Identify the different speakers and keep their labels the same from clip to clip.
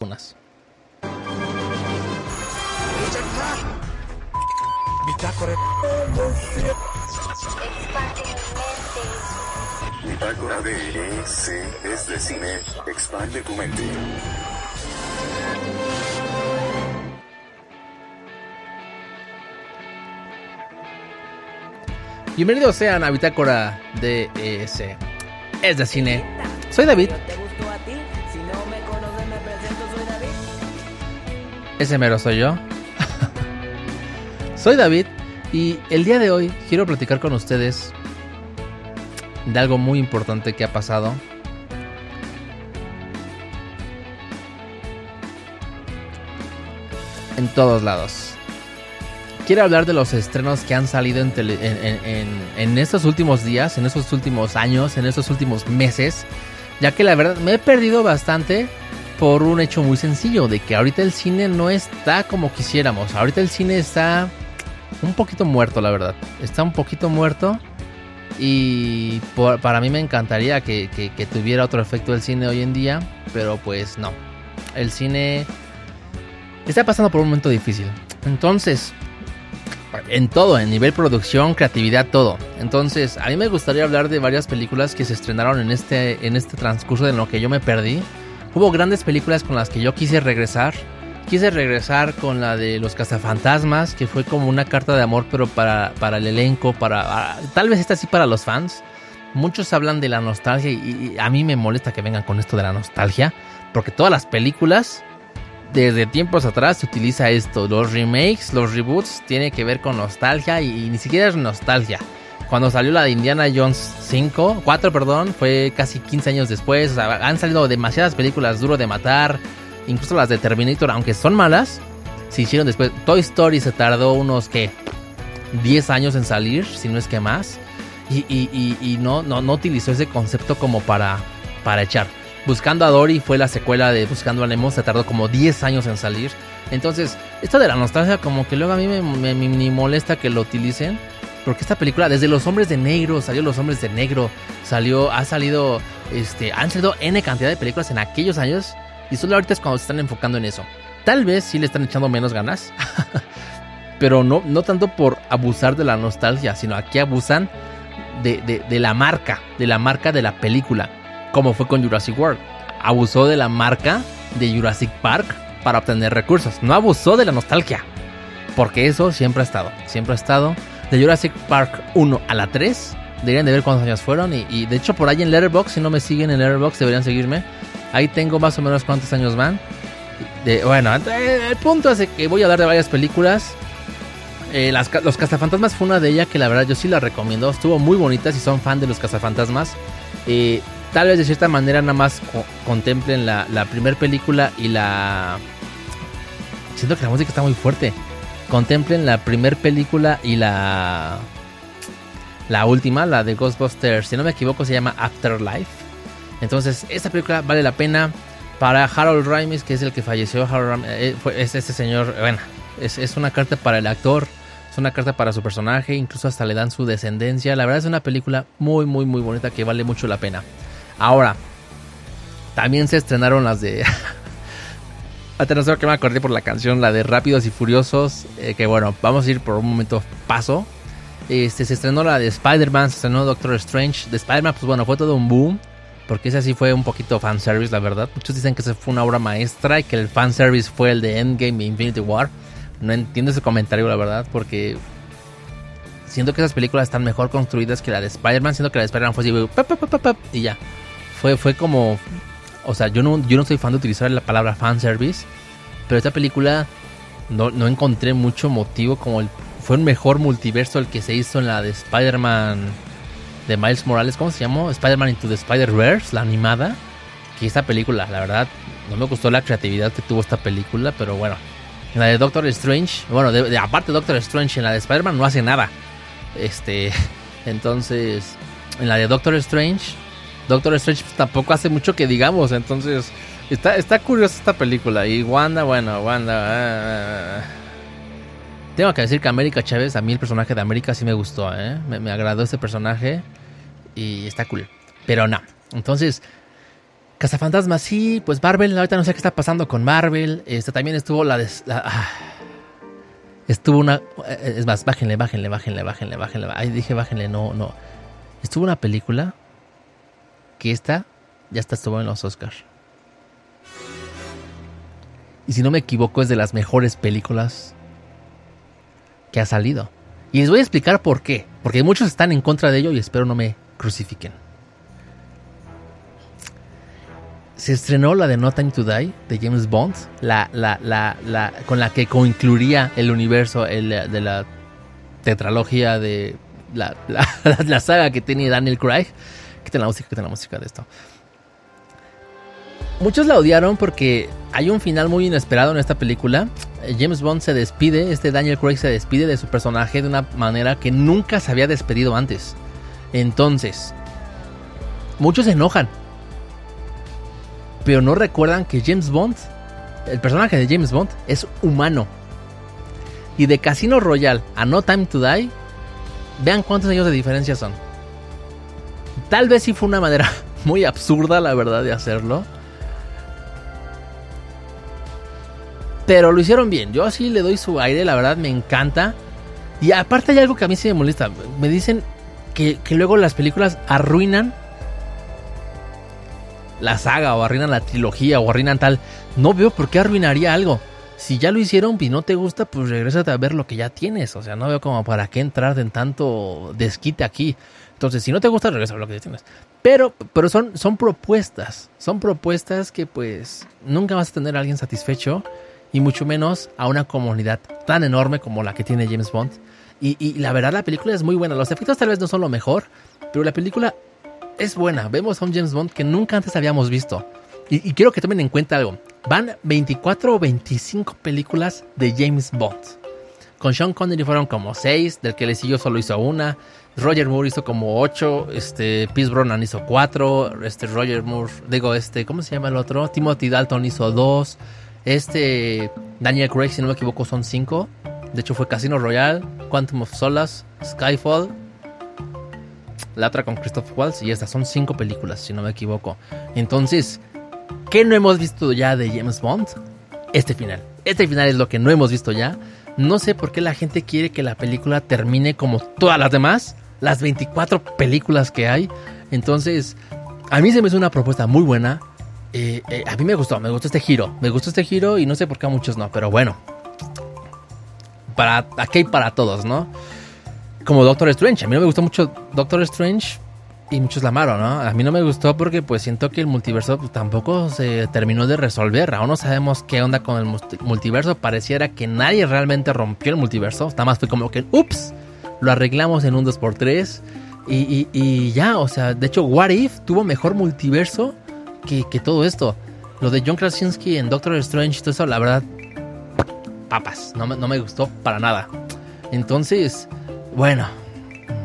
Speaker 1: unas.
Speaker 2: Bitácora.
Speaker 3: Bitácora de EC es de cine. Expande tu mente.
Speaker 1: Bienvenidos sean a Bitácora de ES. Es de cine. Soy David. Ese mero soy yo. soy David y el día de hoy quiero platicar con ustedes de algo muy importante que ha pasado. En todos lados. Quiero hablar de los estrenos que han salido en, en estos últimos días, en estos últimos años, en estos últimos meses. Ya que la verdad me he perdido bastante por un hecho muy sencillo, de que ahorita el cine no está como quisiéramos. Ahorita el cine está un poquito muerto, la verdad. Está un poquito muerto. Y por- para mí me encantaría que, que- tuviera otro efecto el cine hoy en día. Pero pues no. El cine está pasando por un momento difícil. Entonces, en todo, en nivel producción, creatividad, todo. Entonces, a mí me gustaría hablar de varias películas que se estrenaron en este, en este transcurso de lo que yo me perdí. Hubo grandes películas con las que yo quise regresar. Quise regresar con la de Los Cazafantasmas, que fue como una carta de amor, pero para, para el elenco, para tal vez esta sí para los fans. Muchos hablan de la nostalgia y, y a mí me molesta que vengan con esto de la nostalgia, porque todas las películas desde tiempos atrás se utiliza esto. Los remakes, los reboots, tiene que ver con nostalgia y, y ni siquiera es nostalgia. Cuando salió la de Indiana Jones 5, 4, perdón, fue casi 15 años después. O sea, han salido demasiadas películas duro de matar. Incluso las de Terminator, aunque son malas, se hicieron después. Toy Story se tardó unos, ¿qué? 10 años en salir, si no es que más. Y, y- y- y no, no, no utilizó ese concepto como para, para echar. Buscando a Dory fue la secuela de Buscando a Nemo, se tardó como 10 años en salir. Entonces, esto de la nostalgia como que luego a mí me, me- me- molesta que lo utilicen. Porque esta película, desde Los Hombres de Negro, salió Los Hombres de Negro, salió, ha salido, este, han salido N cantidad de películas en aquellos años. Y solo ahorita es cuando se están enfocando en eso. Tal vez sí le están echando menos ganas. pero no, no tanto por abusar de la nostalgia, sino aquí abusan de, de- de la marca, de la marca de la película, como fue con Jurassic World. Abusó de la marca de Jurassic Park para obtener recursos, no abusó de la nostalgia, porque eso siempre ha estado, siempre ha estado. De Jurassic Park 1 a la 3, deberían de ver cuántos años fueron, y, de hecho por ahí en Letterboxd, si no me siguen en Letterboxd, deberían seguirme. Ahí tengo más o menos cuántos años van. De- bueno, eh, el punto es que voy a hablar de varias películas. Eh, las los Cazafantasmas fue una de ellas que la verdad yo sí la recomiendo. Estuvo muy bonita si son fan de los Cazafantasmas. Eh, tal vez de cierta manera nada más co- contemplen la, la primera película y la... Siento que la música está muy fuerte. Contemplen la primera película y la... La última, la de Ghostbusters, si no me equivoco se llama Afterlife. Entonces, esta película vale la pena. Para Harold Ramis, que es el que falleció, Harold Ramis, eh, fue, es este señor, bueno, es, es una carta para el actor, es una carta para su personaje, incluso hasta le dan su descendencia. La verdad es una película muy, muy, muy bonita que vale mucho la pena. Ahora, también se estrenaron las de... Por qué me acordé por la canción, la de Rápidos y Furiosos, eh, que bueno, vamos a ir por un momento paso. Este, se estrenó la de Spider-Man, se estrenó Doctor Strange. De Spider-Man, pues bueno, fue todo un boom. Porque ese sí fue un poquito fanservice, la verdad. Muchos dicen que ese fue una obra maestra y que el fanservice fue el de Endgame e Infinity War. No entiendo ese comentario, la verdad, porque siento que esas películas están mejor construidas que la de Spider-Man. Siento que la de Spider-Man fue así, y ya. Fue, fue como. O sea, yo no, yo no soy fan de utilizar la palabra fanservice. Pero esta película no, no encontré mucho motivo como el. Fue un mejor multiverso el que se hizo en la de Spider-Man de Miles Morales, ¿cómo se llamó? Spider-Man Into the Spider-Verse, la animada. Que esta película, la verdad, no me gustó la creatividad que tuvo esta película, pero bueno. En la de Doctor Strange, bueno, de, de- aparte Doctor Strange, en la de Spider-Man no hace nada. Este, entonces, en la de Doctor Strange, Doctor Strange tampoco hace mucho que digamos, entonces, está, está curiosa esta película. Y Wanda, bueno, Wanda. ah, ah, ah. Tengo que decir que América Chávez, a mí el personaje de América sí me gustó, ¿eh? Me, me agradó este personaje y está cool. Pero no. Entonces, Cazafantasmas, sí, pues Marvel, ahorita no sé qué está pasando con Marvel. Este también estuvo la de. la- ah. estuvo una. eh, Es más, bájenle, bájenle, bájenle, bájenle, bájenle. Ay, dije bájenle, no, no. Estuvo una película que esta ya está estuvo en los Oscars. Y si no me equivoco, es de las mejores películas que ha salido. Y les voy a explicar por qué. Porque muchos están en contra de ello y espero no me crucifiquen. Se estrenó la de No Time to Die de James Bond, la, la, la, con la que concluiría el universo el, de la tetralogía de la, la, saga que tiene Daniel Craig. Quiten la música, quiten la música de esto. Muchos la odiaron porque hay un final muy inesperado en esta película. James Bond se despide, este Daniel Craig se despide de su personaje de una manera que nunca se había despedido antes. Entonces, muchos se enojan. Pero no recuerdan que James Bond, el personaje de James Bond, es humano. Y de Casino Royale a No Time to Die, vean cuántos años de diferencia son. Tal vez sí fue una manera muy absurda, la verdad, de hacerlo. Pero lo hicieron bien. Yo así le doy su aire, la verdad me encanta. Y aparte hay algo que a mí sí me molesta. Me dicen que, que luego las películas arruinan la saga o arruinan la trilogía o arruinan tal. No veo por qué arruinaría algo. Si ya lo hicieron y no te gusta, pues regrésate a ver lo que ya tienes. O sea, no veo como para qué entrar en tanto desquite aquí. Entonces, si no te gusta, regresa a lo que ya tienes. Pero, pero son, son propuestas. Son propuestas que pues nunca vas a tener a alguien satisfecho. Y mucho menos a una comunidad tan enorme como la que tiene James Bond. Y, la verdad la película es muy buena. Los efectos tal vez no son lo mejor. Pero la película es buena. Vemos a un James Bond que nunca antes habíamos visto. Y, quiero que tomen en cuenta algo. Van 24 o 25 películas de James Bond. Con Sean Connery fueron como 6, del que le siguió solo hizo una. Roger Moore hizo como 8, este, Pierce Brosnan hizo 4, este, Roger Moore, digo, este, ¿cómo se llama el otro? Timothy Dalton hizo 2, este, Daniel Craig, si no me equivoco, son 5. De hecho fue Casino Royale, Quantum of Solace, Skyfall, la otra con Christoph Waltz y estas son cinco películas, si no me equivoco. Entonces, ¿qué no hemos visto ya de James Bond? Este final. Este final es lo que no hemos visto ya. No sé por qué la gente quiere que la película termine como todas las demás, las 24 películas que hay. Entonces, a mí se me hizo una propuesta muy buena. Eh, eh, a mí me gustó, me gustó este giro. Me gustó este giro y no sé por qué a muchos no, pero bueno. Para, aquí hay para todos, ¿no? como Doctor Strange. A mí no me gustó mucho Doctor Strange y muchos la amaron, ¿no? A mí no me gustó porque pues siento que el multiverso pues, tampoco se terminó de resolver. Aún no sabemos qué onda con el multiverso. Pareciera que nadie realmente rompió el multiverso. Nada más fue como que, ups, lo arreglamos en un 2x3 y, y, ya, o sea, de hecho What If tuvo mejor multiverso que, que todo esto. Lo de John Krasinski en Doctor Strange, todo eso, la verdad, papas, no me, no me gustó para nada. Entonces... Bueno,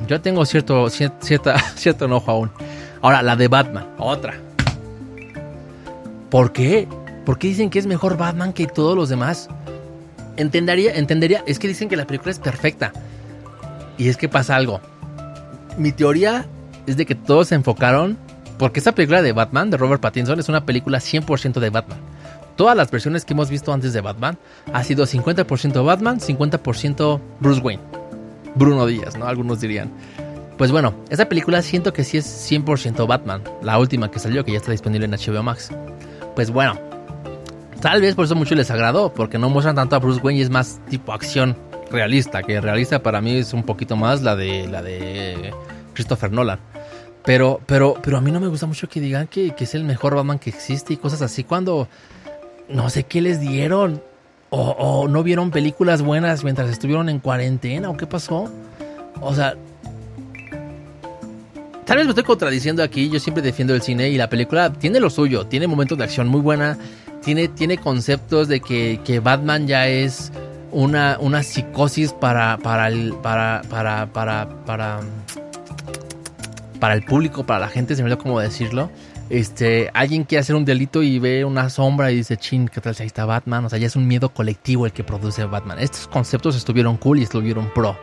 Speaker 1: yo tengo cierto, cierta, cierto enojo aún. Ahora, la de Batman, otra. ¿Por qué? ¿Por qué dicen que es mejor Batman que todos los demás? Entendería, entendería, es que dicen que la película es perfecta. Y es que pasa algo. Mi teoría es de que todos se enfocaron, porque esta película de Batman, de Robert Pattinson, es una película 100% de Batman. Todas las versiones que hemos visto antes de Batman ha sido 50% Batman, 50% Bruce Wayne. Bruno Díaz, ¿no? Algunos dirían. Pues bueno, esta película siento que sí es 100% Batman, la última que salió, que ya está disponible en HBO Max. Pues bueno, tal vez por eso mucho les agradó, porque no muestran tanto a Bruce Wayne y es más tipo acción realista, que realista para mí es un poquito más la de la de Christopher Nolan. Pero, pero, pero a mí no me gusta mucho que digan que, que es el mejor Batman que existe y cosas así cuando no sé qué les dieron. O, no vieron películas buenas mientras estuvieron en cuarentena o qué pasó. O sea, tal vez me estoy contradiciendo aquí. Yo siempre defiendo el cine y la película tiene lo suyo. Tiene momentos de acción muy buena. Tiene, tiene conceptos de que, que Batman ya es una, una psicosis para, para, el, para, para, para, para, para el público, para la gente, se me olvidó cómo decirlo este, alguien quiere hacer un delito y ve una sombra y dice, chin, ¿qué tal si ahí está Batman? O sea, ya es un miedo colectivo el que produce Batman. Estos conceptos estuvieron cool y estuvieron pro.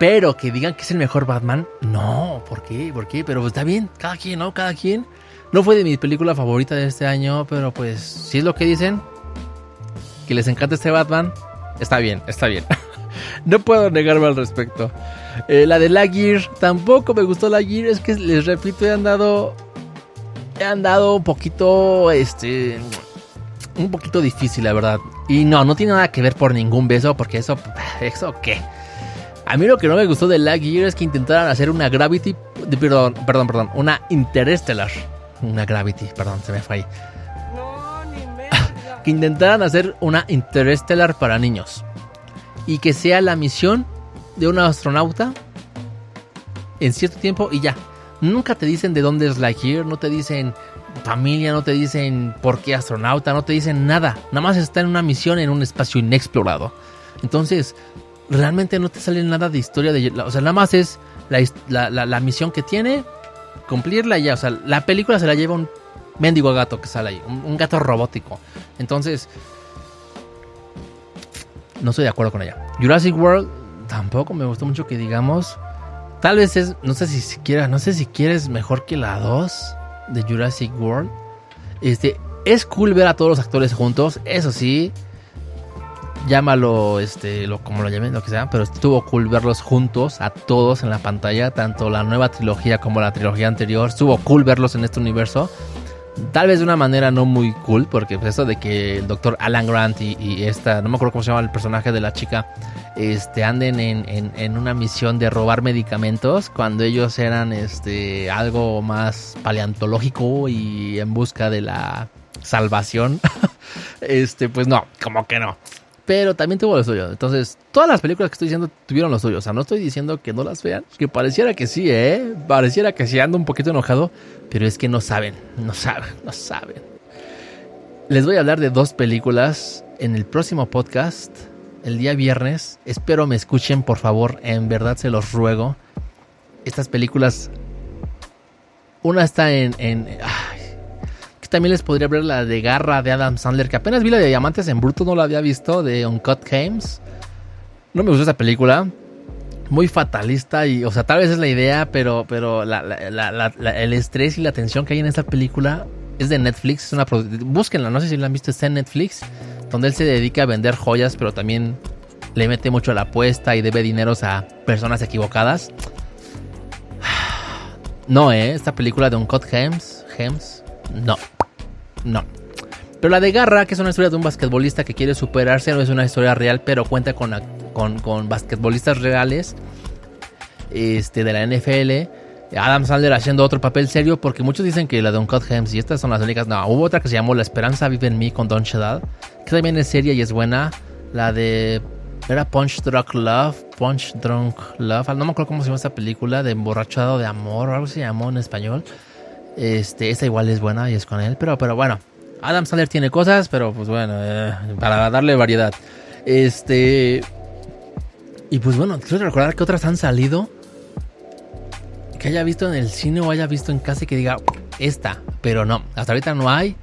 Speaker 1: Pero que digan que es el mejor Batman, no, ¿por qué? ¿Por qué? Pero está bien, cada quien, ¿no? Cada quien. No fue de mi película favorita de este año, pero pues si es lo que dicen, que les encanta este Batman, está bien, está bien. no puedo negarme al respecto. Eh, la de La Gear, tampoco me gustó La Gear, es que les repito, he andado he andado un poquito este un poquito difícil, la verdad. Y no, no tiene nada que ver por ningún beso, porque eso, ¿eso qué? A mí lo que no me gustó de Lag Year es que intentaran hacer una Gravity, perdón, perdón, perdón, una Interstellar. Una Gravity, perdón, se me fue ahí. No, ni que intentaran hacer una Interstellar para niños. Y que sea la misión de un astronauta en cierto tiempo y ya. Nunca te dicen de dónde es Year, no te dicen familia, no te dicen por qué astronauta, no te dicen nada. Nada más está en una misión en un espacio inexplorado. Entonces, realmente no te sale nada de historia de... O sea, nada más es la, misión que tiene, cumplirla ya. O sea, la película se la lleva un mendigo gato que sale ahí, un, gato robótico. Entonces, no estoy de acuerdo con ella. Jurassic World tampoco me gustó mucho que digamos. Tal vez es, no sé si siquiera, no sé si quieres mejor que la 2 de Jurassic World. Este, es cool ver a todos los actores juntos, eso sí. Llámalo, este, lo, como lo llamen, lo que sea, pero estuvo cool verlos juntos, a todos en la pantalla, tanto la nueva trilogía como la trilogía anterior. Estuvo cool verlos en este universo. Tal vez de una manera no muy cool, porque pues eso de que el doctor Alan Grant y, esta, no me acuerdo cómo se llama el personaje de la chica, este, anden en, una misión de robar medicamentos cuando ellos eran este, algo más paleontológico y en busca de la salvación. este, pues no, como que no pero también tuvo lo suyo. Entonces, todas las películas que estoy diciendo tuvieron lo suyo. O sea, no estoy diciendo que no las vean, que pareciera que sí, ¿eh? Pareciera que sí ando un poquito enojado, pero es que no saben, no saben, no saben. Les voy a hablar de dos películas en el próximo podcast, el día viernes. Espero me escuchen, por favor, en verdad se los ruego. Estas películas, una está en, en también les podría ver la de Garra de Adam Sandler, que apenas vi la de Diamantes en Bruto, no la había visto, de Uncut Games. No me gustó esa película. Muy fatalista y, o sea, tal vez es la idea, pero, pero el estrés y la tensión que hay en esta película es de Netflix. Es una búsquenla, no sé si la han visto, está en Netflix, donde él se dedica a vender joyas, pero también le mete mucho a la apuesta y debe dineros a personas equivocadas. No, eh, esta película de Uncut Gems, Gems, no. No. Pero la de Garra, que es una historia de un basquetbolista que quiere superarse, no es una historia real, pero cuenta con, con, basquetbolistas reales este, de la NFL. Adam Sandler haciendo otro papel serio, porque muchos dicen que la de Uncut Gems y estas son las únicas. No, hubo otra que se llamó La Esperanza Vive en mí con Don Cheadle, que también es seria y es buena. La de. Era Punch Drunk Love, Punch Drunk Love, no me acuerdo cómo se llama esta película, de emborrachado de amor o algo se llamó en español. Este, esta igual es buena y es con él, pero, pero bueno. Adam Sandler tiene cosas, pero pues bueno, eh, para darle variedad. Este. Y pues bueno, quiero recordar que otras han salido. Que haya visto en el cine o haya visto en casa y que diga esta. Pero no, hasta ahorita no hay.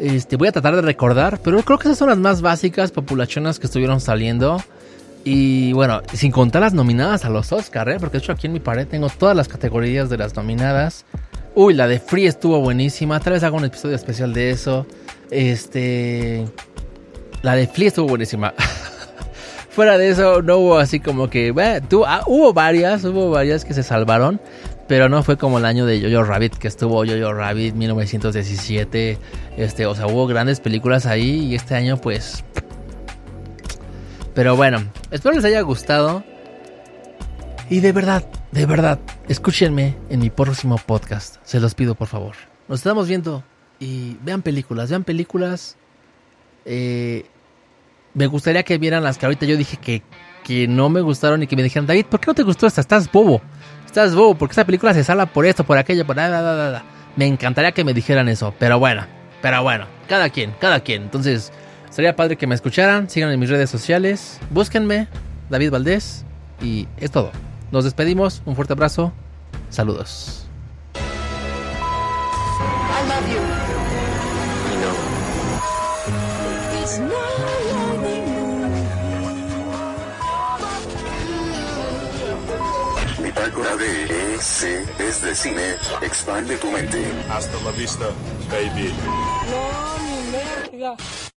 Speaker 1: Este, voy a tratar de recordar, pero creo que esas son las más básicas, populachonas que estuvieron saliendo. Y bueno, sin contar las nominadas a los Oscar, ¿eh? porque de hecho aquí en mi pared tengo todas las categorías de las nominadas. Uy, la de Free estuvo buenísima. Tal vez haga un episodio especial de eso. Este. La de Free estuvo buenísima. Fuera de eso, no hubo así como que. Ah, hubo varias, hubo varias que se salvaron. Pero no fue como el año de Jojo Rabbit, que estuvo Jojo Rabbit 1917. Este, o sea, hubo grandes películas ahí. Y este año, pues. Pero bueno, espero les haya gustado. Y de verdad, de verdad, escúchenme en mi próximo podcast. Se los pido, por favor. Nos estamos viendo y vean películas, vean películas. Eh, me gustaría que vieran las que ahorita yo dije que, que no me gustaron y que me dijeran, David, ¿por qué no te gustó esta? Estás bobo. Estás bobo, porque esta película se sala por esto, por aquello, por nada, nada, nada. Me encantaría que me dijeran eso, pero bueno, pero bueno, cada quien, cada quien. Entonces, sería padre que me escucharan, sigan en mis redes sociales, búsquenme, David Valdés, y es todo. Nos despedimos, un fuerte abrazo, saludos.
Speaker 3: De EC es de cine. Expande tu mente.
Speaker 2: Hasta la vista, baby.
Speaker 4: No, mi verga.